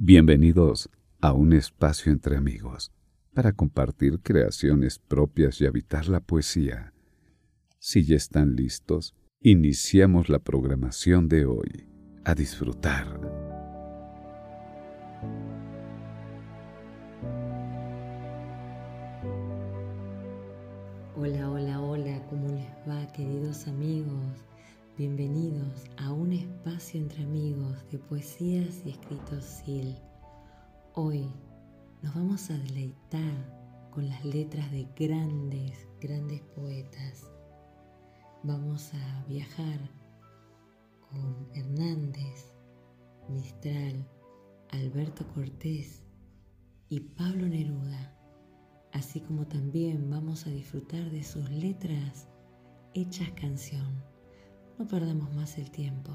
Bienvenidos a un espacio entre amigos para compartir creaciones propias y habitar la poesía. Si ya están listos, iniciamos la programación de hoy. A disfrutar. Hola, hola, hola, ¿cómo les va queridos amigos? Bienvenidos a un espacio entre amigos de poesías y escritos SIL. Hoy nos vamos a deleitar con las letras de grandes, grandes poetas. Vamos a viajar con Hernández, Mistral, Alberto Cortés y Pablo Neruda, así como también vamos a disfrutar de sus letras hechas canción no perdamos más el tiempo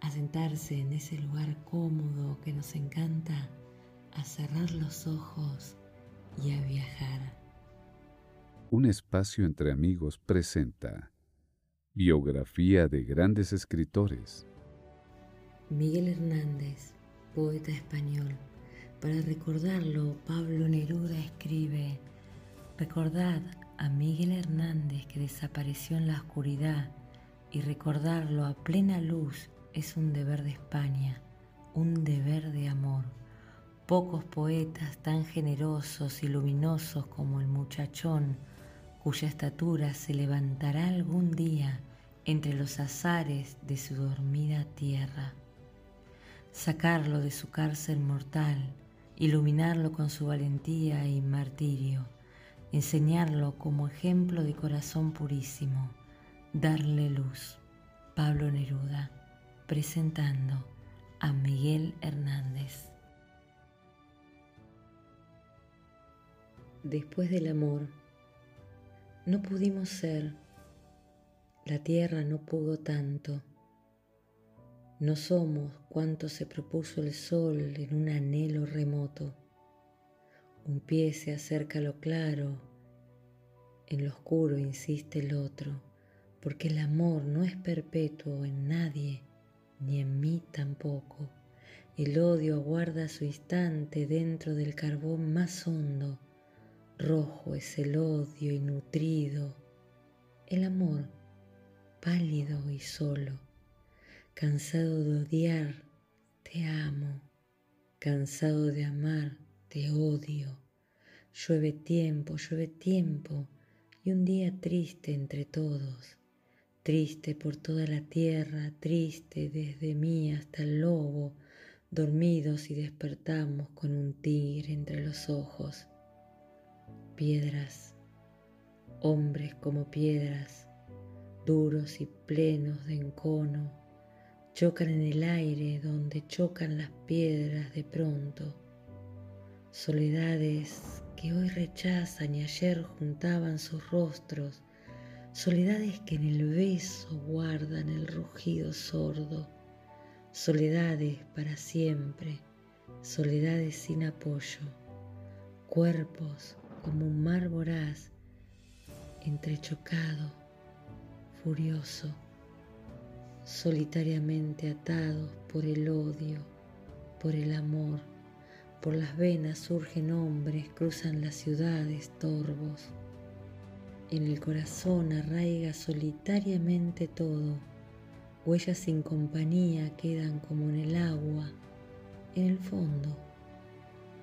a sentarse en ese lugar cómodo que nos encanta, a cerrar los ojos y a viajar. Un espacio entre amigos presenta Biografía de grandes escritores. Miguel Hernández, poeta español. Para recordarlo, Pablo Neruda escribe, Recordad a Miguel Hernández que desapareció en la oscuridad y recordarlo a plena luz es un deber de España, un deber de amor. Pocos poetas tan generosos y luminosos como el muchachón, cuya estatura se levantará algún día entre los azares de su dormida tierra. Sacarlo de su cárcel mortal, iluminarlo con su valentía y martirio, enseñarlo como ejemplo de corazón purísimo Darle luz. Pablo Neruda presentando a Miguel Hernández. Después del amor, no pudimos ser, la tierra no pudo tanto. No somos cuanto se propuso el sol en un anhelo remoto. Un pie se acerca a lo claro, en lo oscuro insiste el otro porque el amor no es perpetuo en nadie, ni en mí tampoco. El odio aguarda su instante dentro del carbón más hondo. Rojo es el odio y nutrido. El amor, pálido y solo. Cansado de odiar, te amo. Cansado de amar, te odio. Llueve tiempo, llueve tiempo, y un día triste entre todos triste por toda la tierra, triste desde mí hasta el lobo, dormidos y despertamos con un tigre entre los ojos. Piedras, hombres como piedras, duros y plenos de encono, chocan en el aire donde chocan las piedras de pronto. Soledades que hoy rechazan y ayer juntaban sus rostros, soledades que en el beso guardan el rugido sordo, soledades para siempre, soledades sin apoyo, cuerpos como un mar voraz, entrechocado, furioso, solitariamente atados por el odio, por el amor, por las venas surgen hombres, cruzan las ciudades torvos en el corazón arraiga solitariamente todo. Huellas sin compañía quedan como en el agua, en el fondo.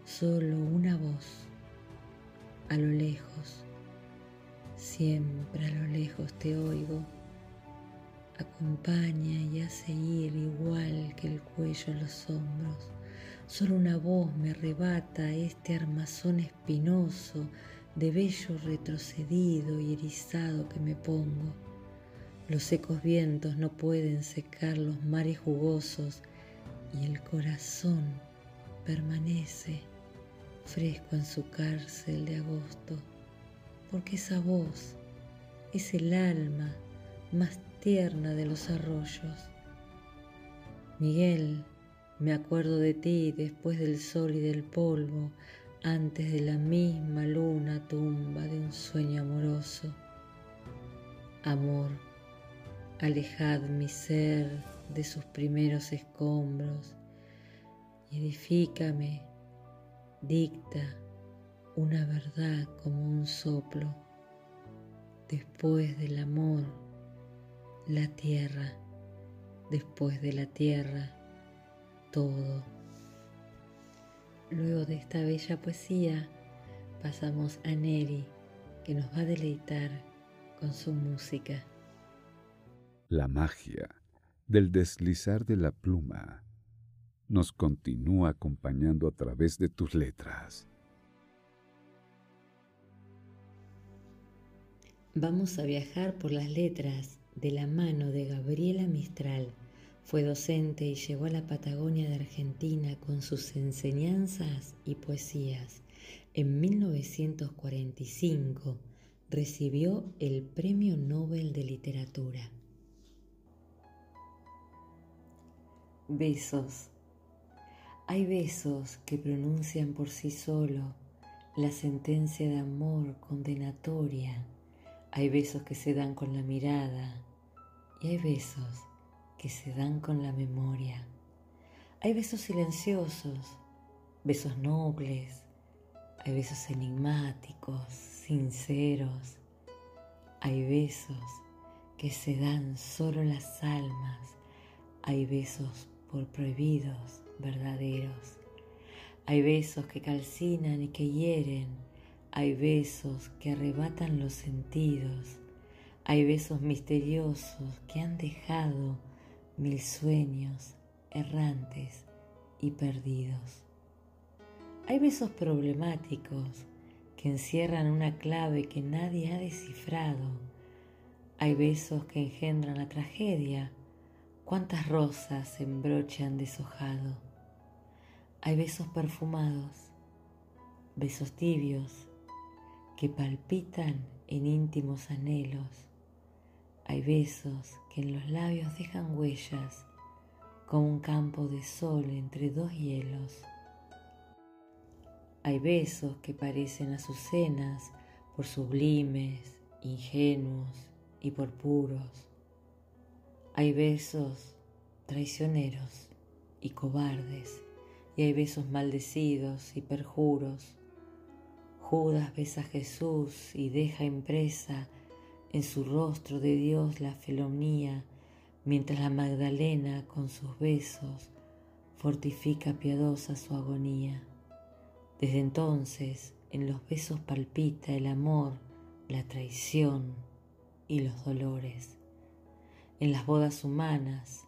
Solo una voz, a lo lejos, siempre a lo lejos te oigo. Acompaña y hace ir igual que el cuello a los hombros. Solo una voz me arrebata este armazón espinoso de vello retrocedido y erizado que me pongo. Los secos vientos no pueden secar los mares jugosos y el corazón permanece fresco en su cárcel de agosto, porque esa voz es el alma más tierna de los arroyos. Miguel, me acuerdo de ti después del sol y del polvo, antes de la misma luna tumba de un sueño amoroso. Amor, alejad mi ser de sus primeros escombros y edifícame, dicta una verdad como un soplo. Después del amor, la tierra, después de la tierra, todo. Luego de esta bella poesía pasamos a Nelly, que nos va a deleitar con su música. La magia del deslizar de la pluma nos continúa acompañando a través de tus letras. Vamos a viajar por las letras de la mano de Gabriela Mistral. Fue docente y llegó a la Patagonia de Argentina con sus enseñanzas y poesías. En 1945 recibió el Premio Nobel de Literatura. Besos. Hay besos que pronuncian por sí solo la sentencia de amor condenatoria. Hay besos que se dan con la mirada y hay besos que se dan con la memoria. Hay besos silenciosos, besos nobles, hay besos enigmáticos, sinceros. Hay besos que se dan solo las almas. Hay besos por prohibidos verdaderos. Hay besos que calcinan y que hieren. Hay besos que arrebatan los sentidos. Hay besos misteriosos que han dejado mil sueños errantes y perdidos. Hay besos problemáticos que encierran una clave que nadie ha descifrado. Hay besos que engendran la tragedia cuántas rosas se embrochan deshojado. Hay besos perfumados, besos tibios que palpitan en íntimos anhelos. Hay besos en los labios dejan huellas como un campo de sol entre dos hielos. Hay besos que parecen azucenas por sublimes, ingenuos y por puros. Hay besos traicioneros y cobardes, y hay besos maldecidos y perjuros. Judas besa a Jesús y deja impresa en su rostro de Dios la felonía, mientras la Magdalena con sus besos fortifica piadosa su agonía. Desde entonces en los besos palpita el amor, la traición y los dolores en las bodas humanas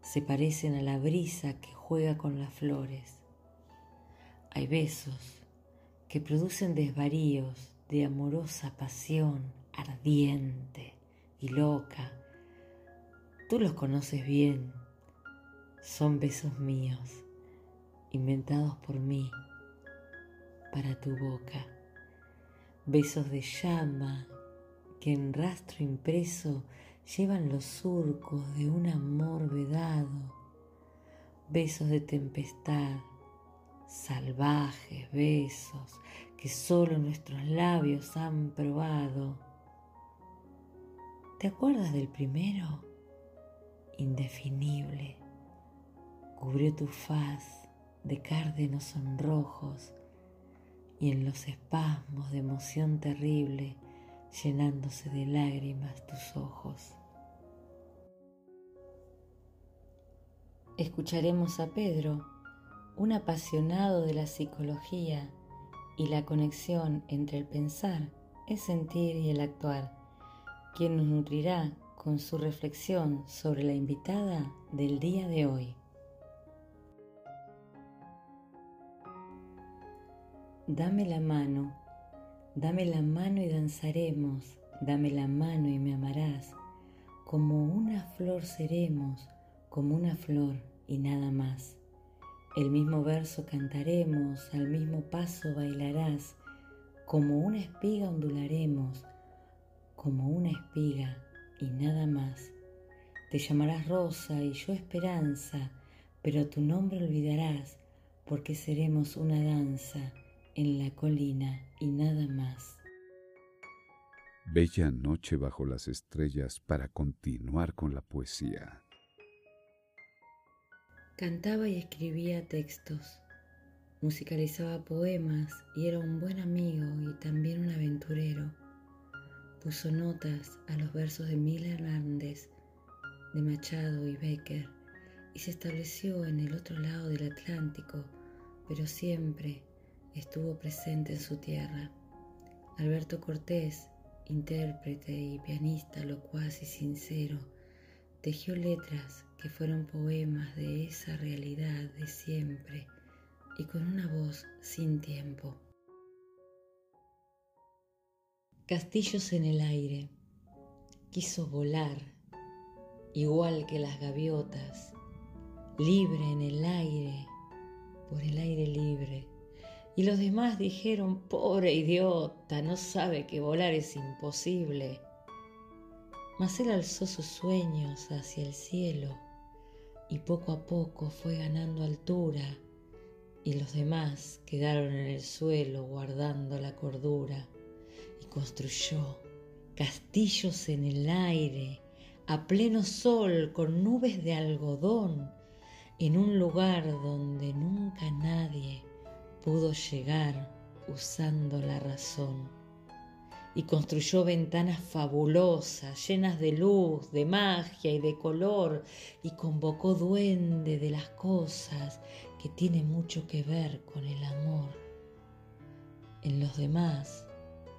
se parecen a la brisa que juega con las flores. Hay besos que producen desvaríos de amorosa pasión ardiente y loca. Tú los conoces bien, son besos míos, inventados por mí para tu boca. Besos de llama que en rastro impreso llevan los surcos de un amor vedado, besos de tempestad, salvajes besos que solo nuestros labios han probado. ¿Te acuerdas del primero? Indefinible, cubrió tu faz de cárdenos sonrojos y en los espasmos de emoción terrible llenándose de lágrimas tus ojos. Escucharemos a Pedro, un apasionado de la psicología y la conexión entre el pensar, el sentir y el actuar, quien nos nutrirá con su reflexión sobre la invitada del día de hoy. Dame la mano Dame la mano y danzaremos, dame la mano y me amarás. Como una flor seremos, como una flor y nada más. El mismo verso cantaremos, al mismo paso bailarás, como una espiga ondularemos, como una espiga y nada más. Te llamarás rosa y yo esperanza, pero tu nombre olvidarás, porque seremos una danza en la colina y nada más. Bella noche bajo las estrellas para continuar con la poesía. Cantaba y escribía textos, musicalizaba poemas y era un buen amigo y también un aventurero. Puso notas a los versos de Miller Hernández, de Machado y Becker y se estableció en el otro lado del Atlántico, pero siempre estuvo presente en su tierra. Alberto Cortés, intérprete y pianista locuaz y sincero, tejió letras que fueron poemas de esa realidad de siempre y con una voz sin tiempo. Castillos en el aire. Quiso volar, igual que las gaviotas, libre en el aire, por el aire libre. Y los demás dijeron, pobre idiota, no sabe que volar es imposible. Mas él alzó sus sueños hacia el cielo y poco a poco fue ganando altura y los demás quedaron en el suelo guardando la cordura y construyó castillos en el aire a pleno sol con nubes de algodón en un lugar donde nunca nadie pudo llegar usando la razón y construyó ventanas fabulosas, llenas de luz, de magia y de color, y convocó duende de las cosas que tiene mucho que ver con el amor. En los demás,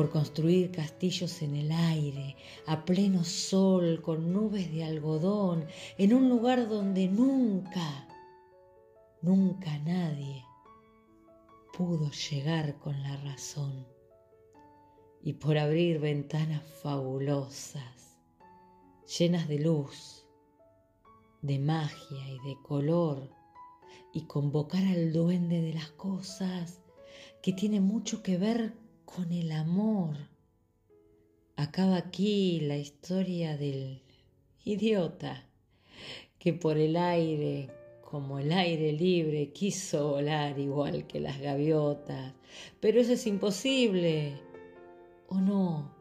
por construir castillos en el aire, a pleno sol, con nubes de algodón, en un lugar donde nunca, nunca nadie pudo llegar con la razón. Y por abrir ventanas fabulosas, llenas de luz, de magia y de color, y convocar al duende de las cosas que tiene mucho que ver con el amor. Acaba aquí la historia del idiota que por el aire, como el aire libre, quiso volar igual que las gaviotas. Pero eso es imposible o no.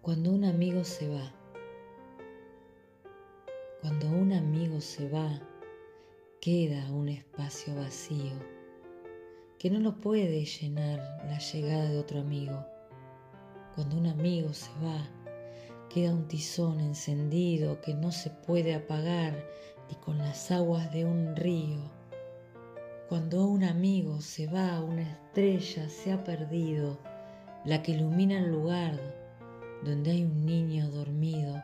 Cuando un amigo se va, cuando un amigo se va, queda un espacio vacío que no lo puede llenar la llegada de otro amigo. Cuando un amigo se va, queda un tizón encendido que no se puede apagar y con las aguas de un río. Cuando un amigo se va, una estrella se ha perdido, la que ilumina el lugar donde hay un niño dormido.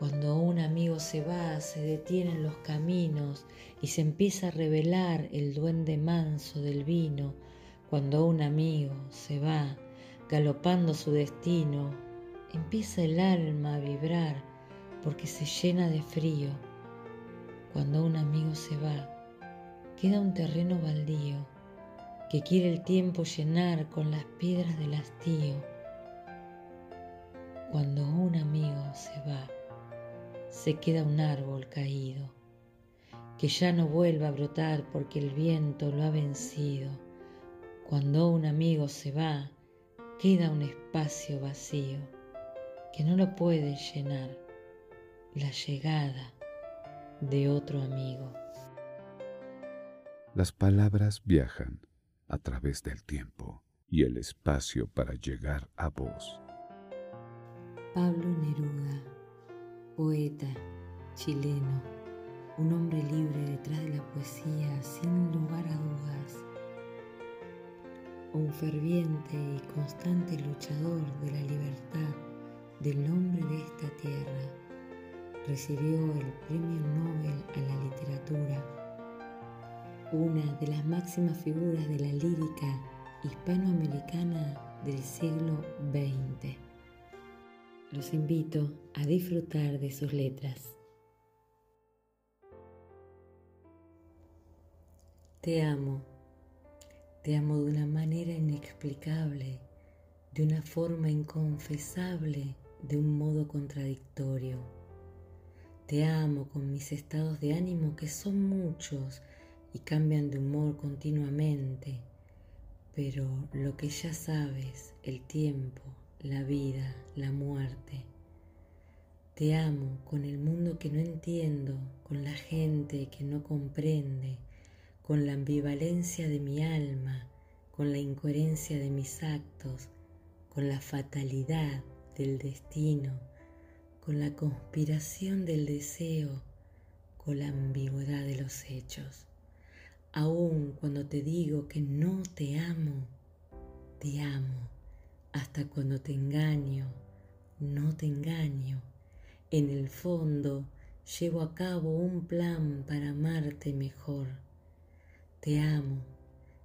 Cuando un amigo se va, se detienen los caminos y se empieza a revelar el duende manso del vino. Cuando un amigo se va, galopando su destino, empieza el alma a vibrar porque se llena de frío cuando un amigo se va, queda un terreno baldío que quiere el tiempo llenar con las piedras del hastío. Cuando un amigo se va, se queda un árbol caído, que ya no vuelve a brotar porque el viento lo ha vencido. Cuando un amigo se va, queda un espacio vacío, que no lo puede llenar la llegada de otro amigo. Las palabras viajan a través del tiempo y el espacio para llegar a vos. Pablo Neruda, poeta chileno, un hombre libre detrás de la poesía sin lugar a dudas, un ferviente y constante luchador de la libertad del hombre de esta tierra recibió el Premio Nobel a la Literatura, una de las máximas figuras de la lírica hispanoamericana del siglo XX. Los invito a disfrutar de sus letras. Te amo, te amo de una manera inexplicable, de una forma inconfesable, de un modo contradictorio. Te amo con mis estados de ánimo que son muchos y cambian de humor continuamente, pero lo que ya sabes, el tiempo, la vida, la muerte. Te amo con el mundo que no entiendo, con la gente que no comprende, con la ambivalencia de mi alma, con la incoherencia de mis actos, con la fatalidad del destino, con la conspiración del deseo, con la ambigüedad de los hechos. Aun cuando te digo que no te amo, te amo. Hasta cuando te engaño, no te engaño. En el fondo llevo a cabo un plan para amarte mejor te amo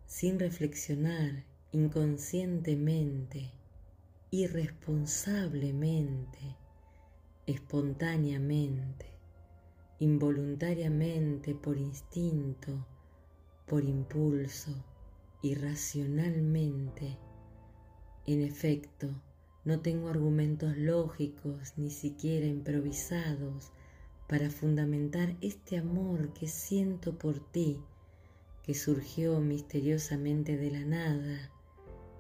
sin reflexionar inconscientemente, irresponsablemente, espontáneamente, involuntariamente por instinto, por impulso, irracionalmente. En efecto, no tengo argumentos lógicos ni siquiera improvisados para fundamentar este amor que siento por ti que surgió misteriosamente de la nada,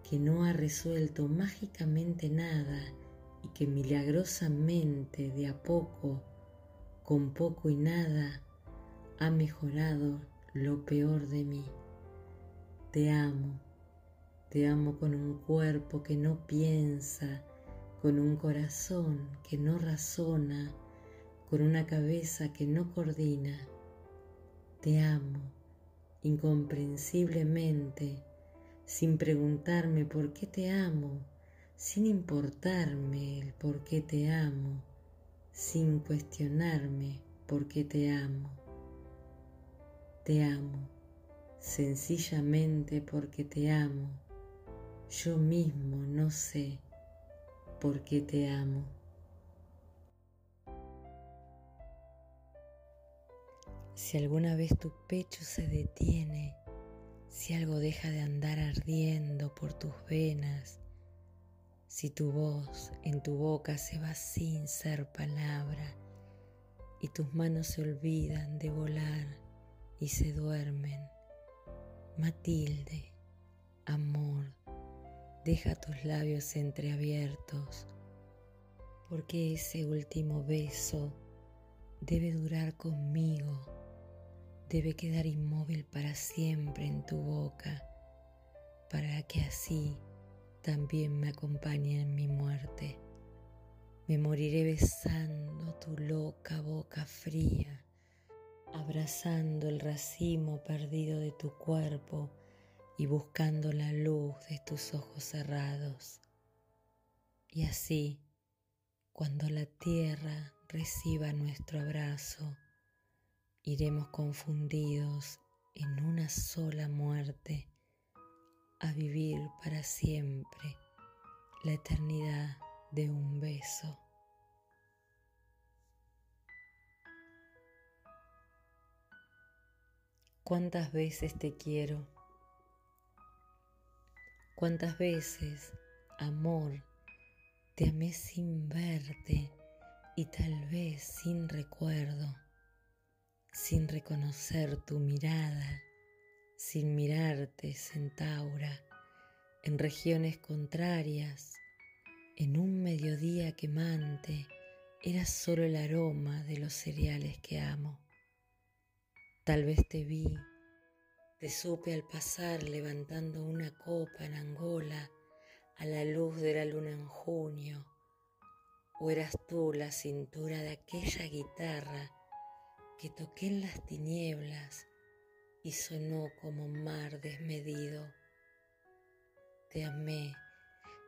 que no ha resuelto mágicamente nada y que milagrosamente de a poco, con poco y nada, ha mejorado lo peor de mí. Te amo, te amo con un cuerpo que no piensa, con un corazón que no razona, con una cabeza que no coordina. Te amo incomprensiblemente, sin preguntarme por qué te amo, sin importarme el por qué te amo, sin cuestionarme por qué te amo. Te amo, sencillamente porque te amo. Yo mismo no sé por qué te amo. Si alguna vez tu pecho se detiene, si algo deja de andar ardiendo por tus venas, si tu voz en tu boca se va sin ser palabra y tus manos se olvidan de volar y se duermen, Matilde, amor, deja tus labios entreabiertos, porque ese último beso debe durar conmigo debe quedar inmóvil para siempre en tu boca, para que así también me acompañe en mi muerte. Me moriré besando tu loca boca fría, abrazando el racimo perdido de tu cuerpo y buscando la luz de tus ojos cerrados. Y así, cuando la tierra reciba nuestro abrazo, iremos confundidos en una sola muerte a vivir para siempre la eternidad de un beso. ¿Cuántas veces te quiero? ¿Cuántas veces, amor, te amé sin verte y tal vez sin recuerdo? sin reconocer tu mirada, sin mirarte, centaura, en regiones contrarias, en un mediodía quemante, era solo el aroma de los cereales que amo. Tal vez te vi, te supe al pasar levantando una copa en Angola a la luz de la luna en junio, o eras tú la cintura de aquella guitarra que toqué en las tinieblas y sonó como mar desmedido. Te amé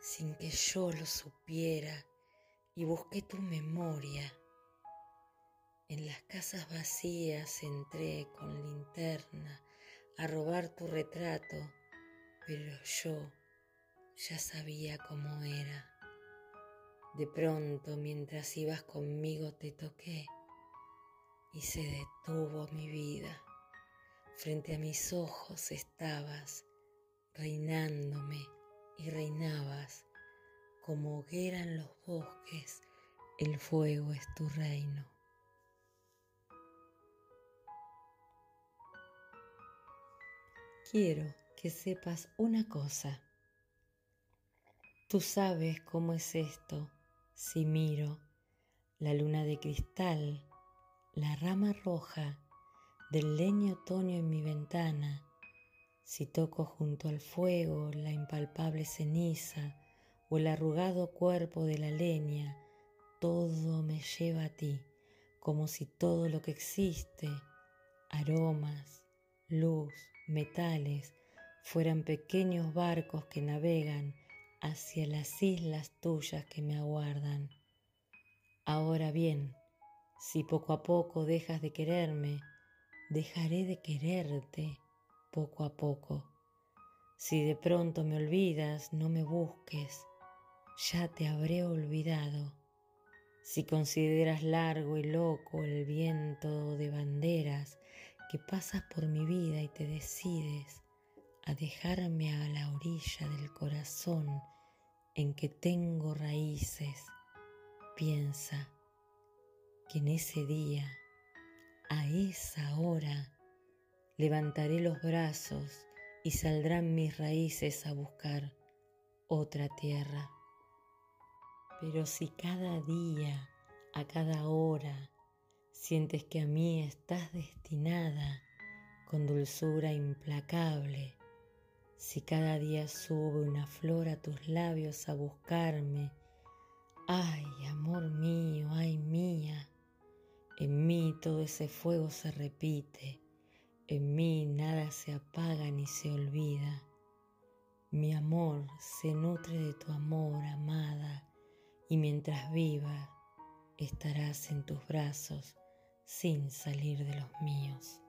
sin que yo lo supiera y busqué tu memoria. En las casas vacías entré con linterna a robar tu retrato, pero yo ya sabía cómo era. De pronto, mientras ibas conmigo, te toqué y se detuvo mi vida. Frente a mis ojos estabas, reinándome y reinabas, como hoguera en los bosques, el fuego es tu reino. Quiero que sepas una cosa. Tú sabes cómo es esto si miro la luna de cristal, la rama roja del leño otoño en mi ventana, si toco junto al fuego la impalpable ceniza o el arrugado cuerpo de la leña, todo me lleva a ti, como si todo lo que existe, aromas, luz, metales, fueran pequeños barcos que navegan hacia las islas tuyas que me aguardan. Ahora bien, si poco a poco dejas de quererme, dejaré de quererte poco a poco. Si de pronto me olvidas, no me busques, ya te habré olvidado. Si consideras largo y loco el viento de banderas que pasas por mi vida y te decides a dejarme a la orilla del corazón en que tengo raíces, piensa que en ese día, a esa hora, levantaré los brazos y saldrán mis raíces a buscar otra tierra. Pero si cada día, a cada hora, sientes que a mí estás destinada con dulzura implacable, si cada día sube una flor a tus labios a buscarme, ay, amor mío, ay mía, en mí todo ese fuego se repite, en mí nada se apaga ni se olvida. Mi amor se nutre de tu amor, amada, y mientras viva estarás en tus brazos sin salir de los míos.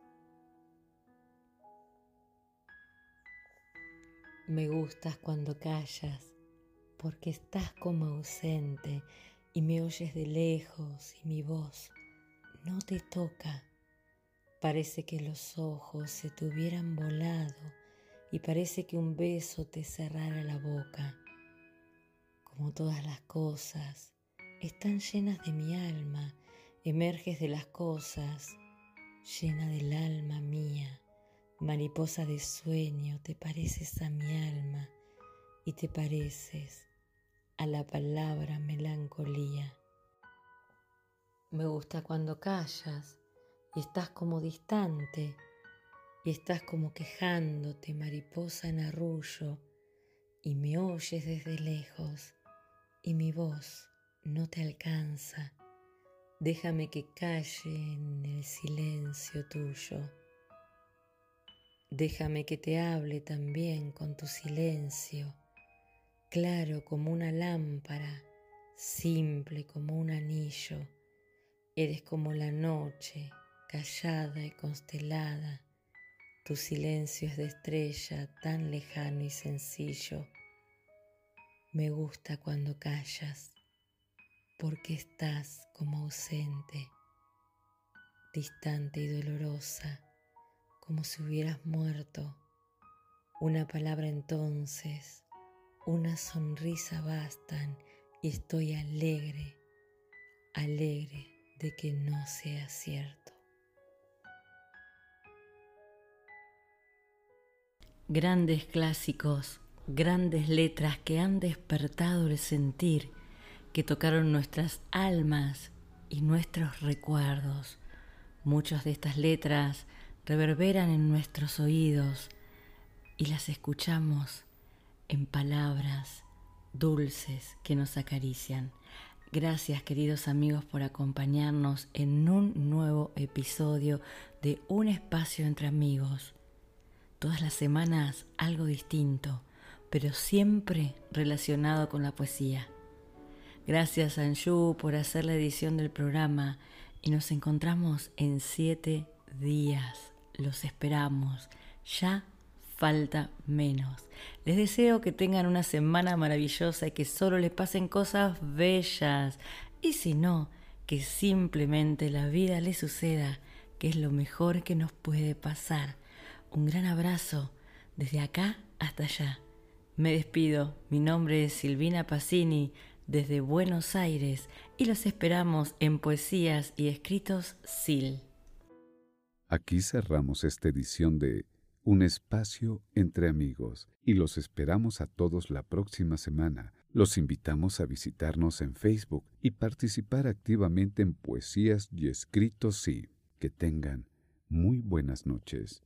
Me gustas cuando callas, porque estás como ausente y me oyes de lejos y mi voz no te toca. Parece que los ojos se te hubieran volado y parece que un beso te cerrara la boca. Como todas las cosas, están llenas de mi alma, emerges de las cosas, llena del alma mía Mariposa de sueño, te pareces a mi alma y te pareces a la palabra melancolía. Me gusta cuando callas y estás como distante y estás como quejándote, mariposa en arrullo, y me oyes desde lejos y mi voz no te alcanza. Déjame que calle en el silencio tuyo. Déjame que te hable también con tu silencio, claro como una lámpara, simple como un anillo. Eres como la noche, callada y constelada. Tu silencio es de estrella tan lejano y sencillo. Me gusta cuando callas, porque estás como ausente, distante y dolorosa como si hubieras muerto. Una palabra entonces, una sonrisa bastan y estoy alegre, alegre de que no sea cierto. Grandes clásicos, grandes letras que han despertado el sentir, que tocaron nuestras almas y nuestros recuerdos. Muchas de estas letras reverberan en nuestros oídos y las escuchamos en palabras dulces que nos acarician. Gracias queridos amigos por acompañarnos en un nuevo episodio de Un espacio entre amigos. Todas las semanas algo distinto, pero siempre relacionado con la poesía. Gracias Anju por hacer la edición del programa y nos encontramos en siete días los esperamos ya falta menos. Les deseo que tengan una semana maravillosa y que solo les pasen cosas bellas. Y si no, que simplemente la vida les suceda, que es lo mejor que nos puede pasar. Un gran abrazo desde acá hasta allá. Me despido, mi nombre es Silvina Pacini desde Buenos Aires y los esperamos en Poesías y Escritos SIL. Aquí cerramos esta edición de Un espacio entre amigos y los esperamos a todos la próxima semana. Los invitamos a visitarnos en Facebook y participar activamente en Poesías y Escritos Sí. Que tengan muy buenas noches.